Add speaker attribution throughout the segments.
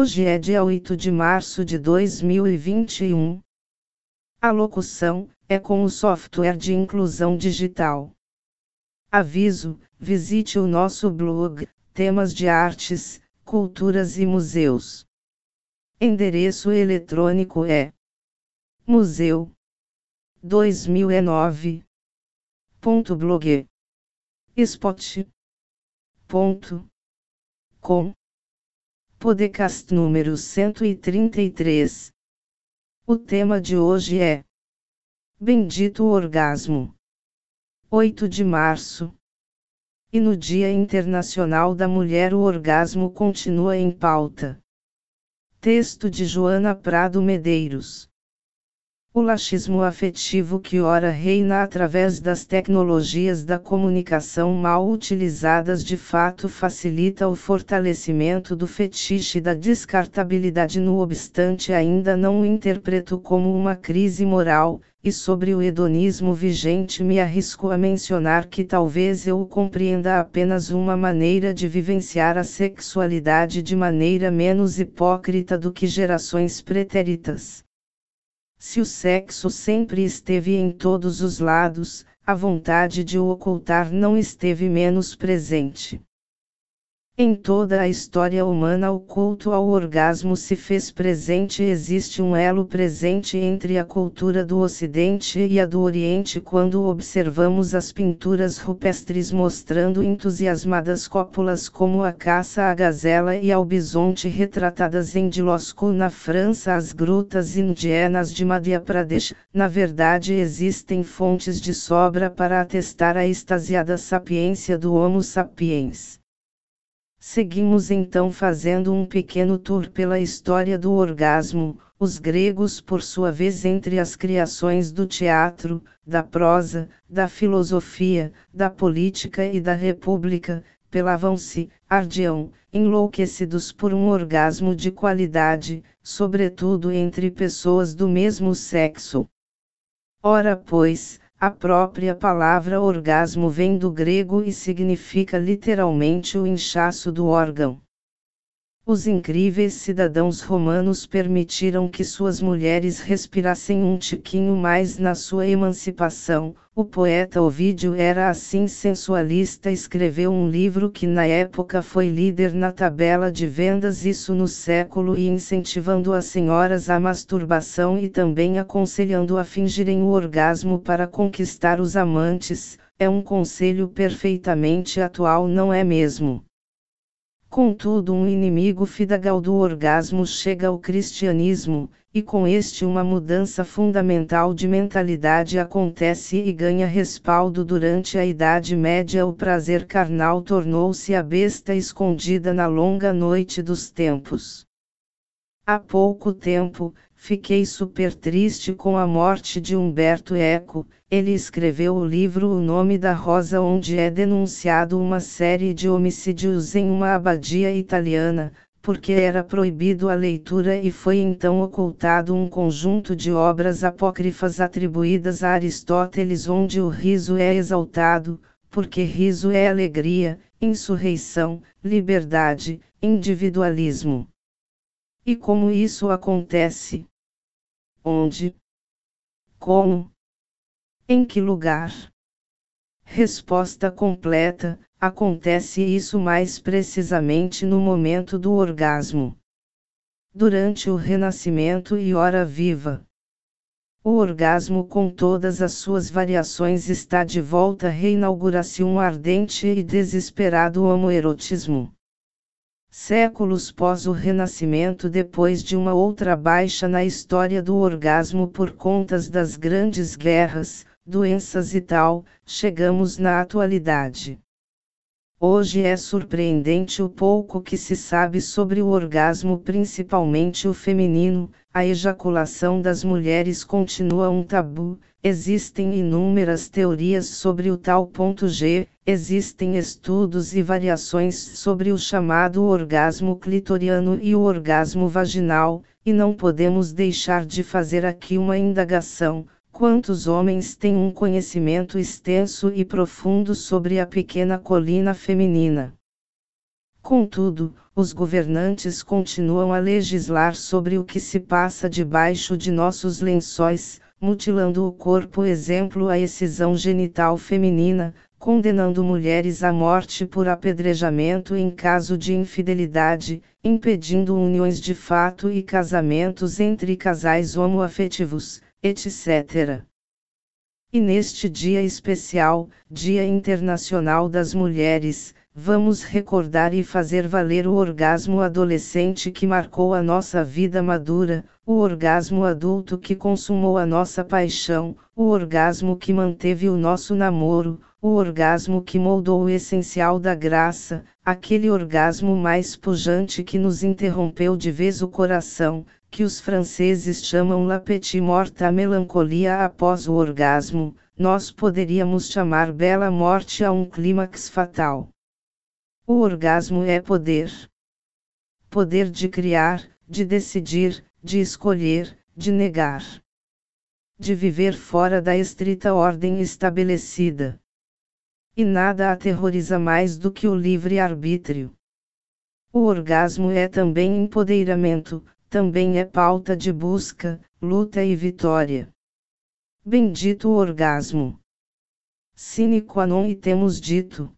Speaker 1: Hoje é dia 8 de março de 2021. A locução é com o software de inclusão digital. Aviso: visite o nosso blog, temas de artes, culturas e museus. Endereço eletrônico é museu 2009.blog spot.com Podcast número 133 O tema de hoje é Bendito Orgasmo 8 de março e no Dia Internacional da Mulher o orgasmo continua em pauta. Texto de Joana Prado Medeiros. O laxismo afetivo que ora reina através das tecnologias da comunicação mal utilizadas de fato facilita o fortalecimento do fetiche da descartabilidade. No obstante, ainda não o interpreto como uma crise moral, e sobre o hedonismo vigente me arrisco a mencionar que talvez eu compreenda apenas uma maneira de vivenciar a sexualidade de maneira menos hipócrita do que gerações pretéritas. Se o sexo sempre esteve em todos os lados, a vontade de o ocultar não esteve menos presente. Em toda a história humana, o culto ao orgasmo se fez presente. Existe um elo presente entre a cultura do Ocidente e a do Oriente quando observamos as pinturas rupestres mostrando entusiasmadas cópulas como a caça à gazela e ao bisonte retratadas em Dilosco na França. As grutas indígenas de Madhya Pradesh, na verdade, existem fontes de sobra para atestar a extasiada sapiência do Homo sapiens. Seguimos então fazendo um pequeno tour pela história do orgasmo, os gregos, por sua vez, entre as criações do teatro, da prosa, da filosofia, da política e da república, pelavam-se, ardiam, enlouquecidos por um orgasmo de qualidade, sobretudo entre pessoas do mesmo sexo. Ora, pois, a própria palavra orgasmo vem do grego e significa literalmente o inchaço do órgão. Os incríveis cidadãos romanos permitiram que suas mulheres respirassem um tiquinho mais na sua emancipação. O poeta Ovídio era assim sensualista, escreveu um livro que na época foi líder na tabela de vendas, isso no século e incentivando as senhoras à masturbação e também aconselhando a fingirem o orgasmo para conquistar os amantes. É um conselho perfeitamente atual, não é mesmo? Contudo, um inimigo fidagal do orgasmo chega ao cristianismo, e com este uma mudança fundamental de mentalidade acontece e ganha respaldo durante a Idade Média. O prazer carnal tornou-se a besta escondida na longa noite dos tempos. Há pouco tempo, Fiquei super triste com a morte de Humberto Eco. Ele escreveu o livro O Nome da Rosa, onde é denunciado uma série de homicídios em uma abadia italiana, porque era proibido a leitura e foi então ocultado um conjunto de obras apócrifas atribuídas a Aristóteles, onde o riso é exaltado, porque riso é alegria, insurreição, liberdade, individualismo. E como isso acontece? Onde? Como? Em que lugar? Resposta completa: acontece isso mais precisamente no momento do orgasmo. Durante o renascimento e hora viva. O orgasmo, com todas as suas variações, está de volta. Reinaugura-se um ardente e desesperado homoerotismo. Séculos pós o Renascimento, depois de uma outra baixa na história do orgasmo por contas das grandes guerras, doenças e tal, chegamos na atualidade. Hoje é surpreendente o pouco que se sabe sobre o orgasmo, principalmente o feminino, a ejaculação das mulheres continua um tabu, existem inúmeras teorias sobre o tal ponto G, existem estudos e variações sobre o chamado orgasmo clitoriano e o orgasmo vaginal, e não podemos deixar de fazer aqui uma indagação. Quantos homens têm um conhecimento extenso e profundo sobre a pequena colina feminina? Contudo, os governantes continuam a legislar sobre o que se passa debaixo de nossos lençóis, mutilando o corpo, exemplo a excisão genital feminina, condenando mulheres à morte por apedrejamento em caso de infidelidade, impedindo uniões de fato e casamentos entre casais homoafetivos, etc. E neste dia especial, Dia Internacional das Mulheres, vamos recordar e fazer valer o orgasmo adolescente que marcou a nossa vida madura, o orgasmo adulto que consumou a nossa paixão, o orgasmo que manteve o nosso namoro, o orgasmo que moldou o essencial da graça, aquele orgasmo mais pujante que nos interrompeu de vez o coração, que os franceses chamam la petite morte a melancolia após o orgasmo, nós poderíamos chamar bela morte a um clímax fatal. O orgasmo é poder. Poder de criar, de decidir, de escolher, de negar. De viver fora da estrita ordem estabelecida. E nada aterroriza mais do que o livre-arbítrio. O orgasmo é também empoderamento, também é pauta de busca, luta e vitória. Bendito orgasmo. Sine qua non e temos dito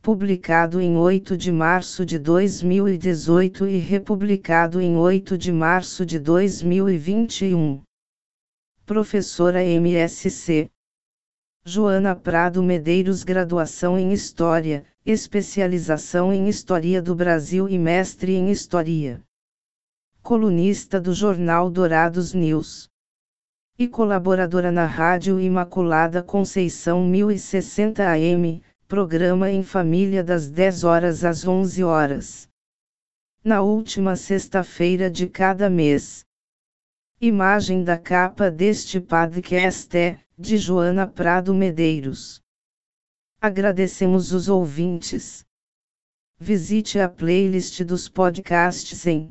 Speaker 1: publicado em 8 de março de 2018 e republicado em 8 de março de 2021. Professora MSc Joana Prado Medeiros Graduação em História, especialização em História do Brasil e mestre em História. Colunista do jornal Dourados News. E colaboradora na Rádio Imaculada Conceição 1060 AM, programa em família das 10 horas às 11 horas. Na última sexta-feira de cada mês. Imagem da capa deste podcast é, de Joana Prado Medeiros. Agradecemos os ouvintes. Visite a playlist dos podcasts em